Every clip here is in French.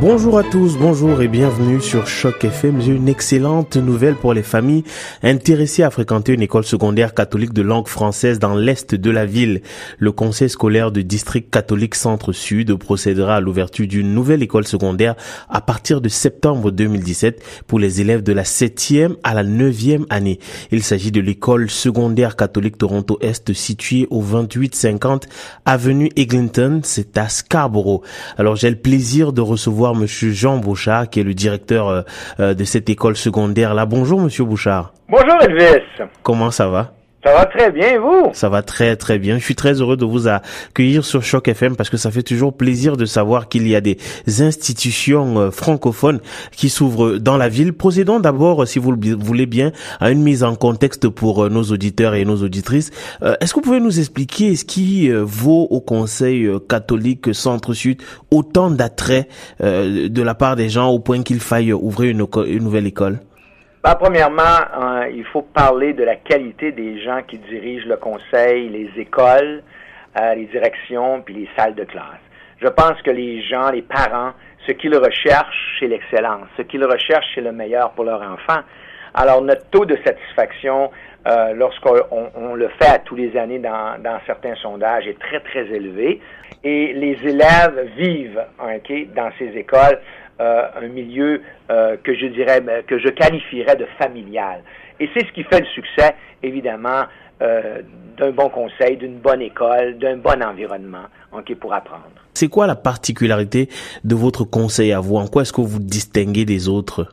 Bonjour à tous, bonjour et bienvenue sur Choc FM. J'ai une excellente nouvelle pour les familles intéressées à fréquenter une école secondaire catholique de langue française dans l'est de la ville. Le conseil scolaire du district catholique Centre-Sud procédera à l'ouverture d'une nouvelle école secondaire à partir de septembre 2017 pour les élèves de la septième à la neuvième année. Il s'agit de l'école secondaire catholique Toronto Est située au 2850 avenue Eglinton, c'est à Scarborough. Alors j'ai le plaisir de recevoir Monsieur Jean Bouchard, qui est le directeur euh, euh, de cette école secondaire là. Bonjour Monsieur Bouchard. Bonjour Elvis. Comment ça va? Ça va très bien, vous? Ça va très très bien. Je suis très heureux de vous accueillir sur Choc FM parce que ça fait toujours plaisir de savoir qu'il y a des institutions euh, francophones qui s'ouvrent dans la ville. Procédons d'abord, si vous le voulez bien, à une mise en contexte pour euh, nos auditeurs et nos auditrices. Euh, est-ce que vous pouvez nous expliquer ce qui vaut au Conseil catholique Centre-Sud autant d'attrait de la part des gens au point qu'il faille ouvrir une nouvelle école? Ben, premièrement, euh, il faut parler de la qualité des gens qui dirigent le conseil, les écoles, euh, les directions, puis les salles de classe. Je pense que les gens, les parents, ce qu'ils recherchent, c'est l'excellence. Ce qu'ils recherchent, c'est le meilleur pour leur enfant. Alors, notre taux de satisfaction, euh, lorsqu'on on le fait à tous les années dans, dans, certains sondages, est très, très élevé. Et les élèves vivent dans ces écoles euh, un milieu euh, que je dirais, ben, que je qualifierais de familial. Et c'est ce qui fait le succès, évidemment, euh, d'un bon conseil, d'une bonne école, d'un bon environnement okay, pour apprendre. C'est quoi la particularité de votre conseil à vous? En quoi est-ce que vous distinguez des autres?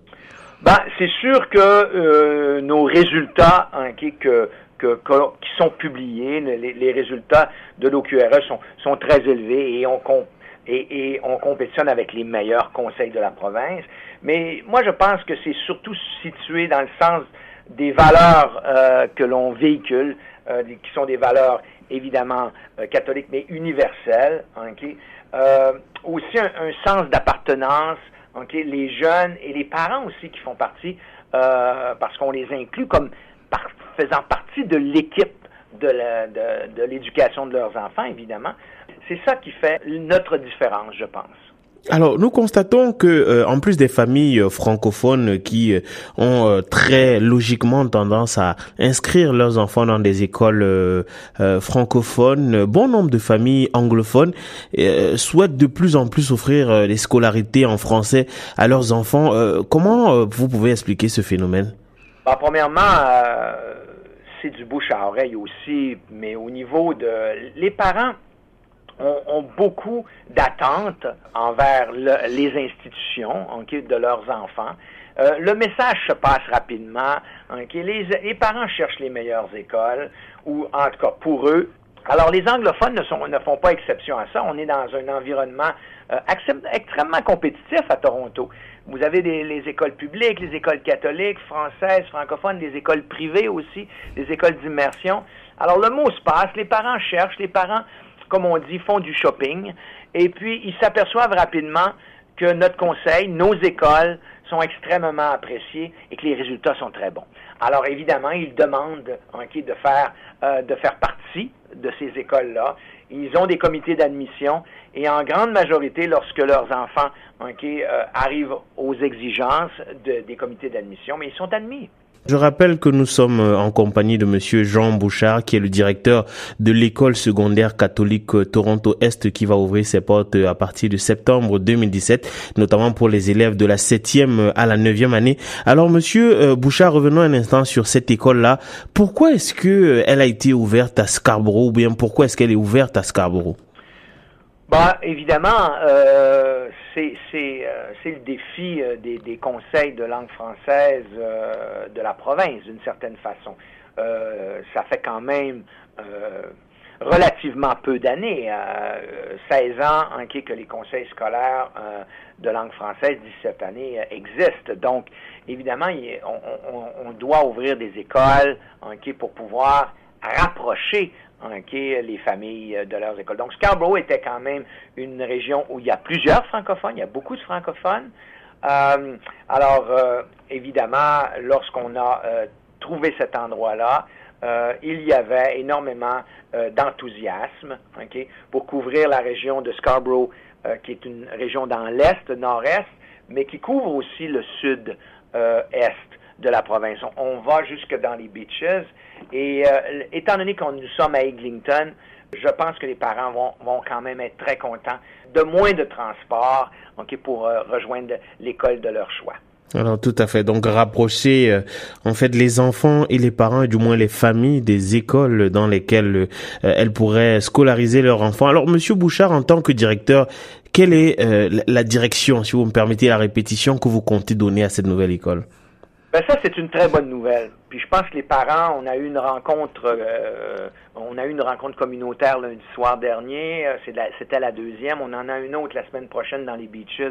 Ben, c'est sûr que nos résultats okay, que, que, qui sont publiés, les, les résultats de l'OQRE sont, sont très élevés et on, et, on compétitionne avec les meilleurs conseils de la province. Mais moi, je pense que c'est surtout situé dans le sens des valeurs euh, que l'on véhicule, euh, qui sont des valeurs évidemment euh, catholiques, mais universelles. aussi un, sens d'appartenance. Les jeunes et les parents aussi qui font partie, parce qu'on les inclut comme faisant partie de l'équipe de l'éducation de, de leurs enfants, évidemment. C'est ça qui fait notre différence, je pense. Alors, nous constatons que, euh, en plus des familles euh, francophones qui euh, ont très logiquement tendance à inscrire leurs enfants dans des écoles francophones, bon nombre de familles anglophones souhaitent de plus en plus offrir des scolarités en français à leurs enfants. comment vous pouvez expliquer ce phénomène? Bah, Premièrement, c'est du bouche à oreille aussi, mais au niveau de les parents ont, beaucoup d'attentes envers les institutions de leurs enfants. Euh, le message se passe rapidement. Les, parents cherchent les meilleures écoles, ou en tout cas pour eux. Alors les anglophones ne, font pas exception à ça. On est dans un environnement euh, extrêmement compétitif à Toronto. Vous avez les écoles publiques, les écoles catholiques, françaises, francophones, des écoles privées aussi, des écoles d'immersion. Alors le mot se passe, les parents cherchent, les parents comme on dit, font du shopping. Et puis, ils s'aperçoivent rapidement que notre conseil, nos écoles sont extrêmement appréciées et que les résultats sont très bons. Alors, évidemment, ils demandent de, faire, euh, de faire partie de ces écoles-là. Ils ont des comités d'admission et en grande majorité, lorsque leurs enfants euh, arrivent aux exigences des comités d'admission, ils sont admis. Je rappelle que nous sommes euh, en compagnie de monsieur Jean Bouchard, qui est le directeur de l'école secondaire catholique euh, Toronto Est, qui va ouvrir ses portes euh, à partir de septembre 2017, notamment pour les élèves de la septième à la neuvième année. Alors, monsieur Bouchard, revenons un instant sur cette école-là. Pourquoi est-ce que elle a été ouverte à Scarborough, ou bien pourquoi est-ce qu'elle est ouverte à Scarborough? Bah, évidemment, euh, c'est euh, le défi euh, des, des, conseils de langue française euh, de la province, d'une certaine façon. ça fait quand même relativement peu d'années, 16 ans en qui que les conseils scolaires de langue française d'ici cette année existent. Donc, évidemment, on, on, on, doit ouvrir des écoles en qui pour pouvoir rapprocher les familles euh, de leurs écoles. Donc, Scarborough était quand même une région où il y a plusieurs francophones, il y a beaucoup de francophones. Euh, alors, euh, évidemment, lorsqu'on a trouvé cet endroit-là, il y avait énormément d'enthousiasme pour couvrir la région de Scarborough, qui est une région dans l'est, nord-est, mais qui couvre aussi le sud-est de la province. On va jusque dans les beaches et étant donné qu'on nous sommes à Eglinton, je pense que les parents vont, vont quand même être très contents de moins de transport pour euh, rejoindre l'école de leur choix. Alors tout à fait. Donc rapprocher euh, en fait les enfants et les parents et du moins les familles des écoles dans lesquelles euh, elles pourraient scolariser leurs enfants. Alors Monsieur Bouchard, en tant que directeur, quelle est la direction, si vous me permettez la répétition, que vous comptez donner à cette nouvelle école? Ben ça, c'est une très bonne nouvelle. Puis je pense que les parents, on a eu une rencontre, euh, on a eu une rencontre communautaire lundi soir dernier. Euh, c'était la, deuxième. On en a une autre la semaine prochaine dans les beaches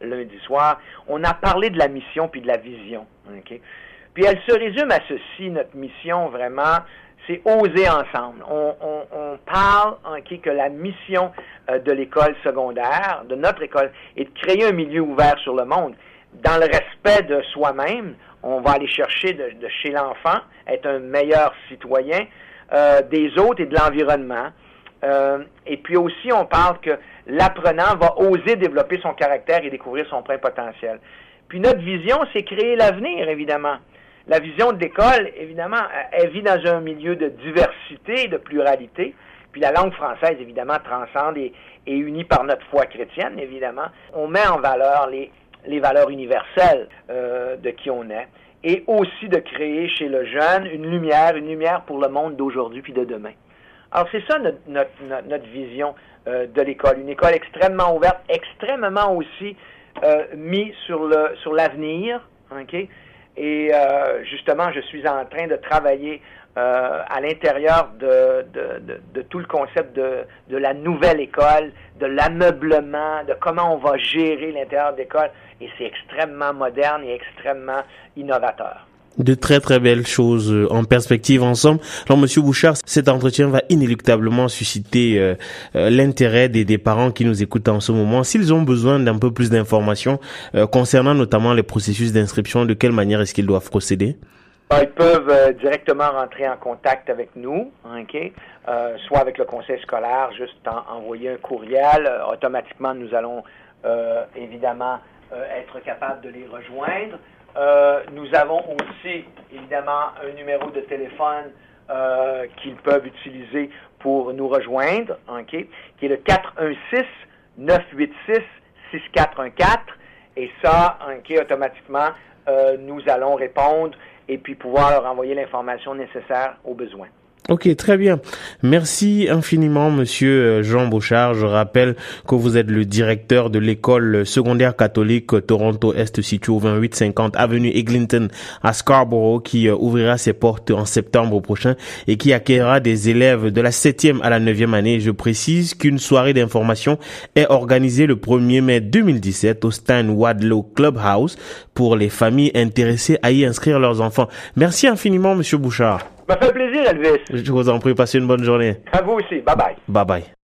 lundi soir. On a parlé de la mission puis de la vision. Puis elle se résume à ceci, notre mission vraiment, c'est oser ensemble. On, on, parle que la mission euh, de l'école secondaire, de notre école, est de créer un milieu ouvert sur le monde dans le respect de soi-même, on va aller chercher de, chez l'enfant, être un meilleur citoyen euh, des autres et de l'environnement. Euh, et puis aussi, on parle que l'apprenant va oser développer son caractère et découvrir son plein potentiel. Puis notre vision, c'est créer l'avenir, évidemment. La vision de l'école, évidemment, elle vit dans un milieu de diversité, de pluralité. Puis la langue française, évidemment, transcende et est unie par notre foi chrétienne, évidemment. On met en valeur les les valeurs universelles euh, de qui on est, et aussi de créer chez le jeune une lumière, une lumière pour le monde d'aujourd'hui puis de demain. Alors c'est ça notre, notre, notre vision euh, de l'école, une école extrêmement ouverte, extrêmement aussi euh, mise sur l'avenir. Et euh, justement, je suis en train de travailler euh, à l'intérieur de, de, de, tout le concept de, de la nouvelle école, de l'ameublement, de comment on va gérer l'intérieur d'école. Et c'est extrêmement moderne et extrêmement innovateur de très très belles choses euh, en perspective ensemble. Alors Monsieur Bouchard, cet entretien va inéluctablement susciter euh, l'intérêt des, des, parents qui nous écoutent en ce moment. S'ils ont besoin d'un peu plus d'informations concernant notamment les processus d'inscription, de quelle manière est-ce qu'ils doivent procéder? Ben, ils peuvent euh, directement rentrer en contact avec nous, ok, euh, soit avec le conseil scolaire, juste envoyer un courriel. Euh, automatiquement, nous allons évidemment être capables de les rejoindre. Nous avons aussi évidemment un numéro de téléphone qu'ils peuvent utiliser pour nous rejoindre, ok, qui est le 416 986 6414. Et ça, ok, automatiquement, nous allons répondre et puis pouvoir leur envoyer l'information nécessaire aux besoins. Ok, très bien. Merci infiniment, monsieur euh, Jean Bouchard. Je rappelle que vous êtes le directeur de l'école secondaire catholique Toronto Est située au 2850 avenue Eglinton à Scarborough qui euh, ouvrira ses portes en septembre prochain et qui accueillera des élèves de la septième à la neuvième année. Je précise qu'une soirée d'information est organisée le 1er mai 2017 au Stan Wadlow Clubhouse pour les familles intéressées à y inscrire leurs enfants. Merci infiniment, monsieur Bouchard. Ça fait plaisir, Elvis. Je vous en prie, passez une bonne journée. À vous aussi. Bye bye. Bye bye.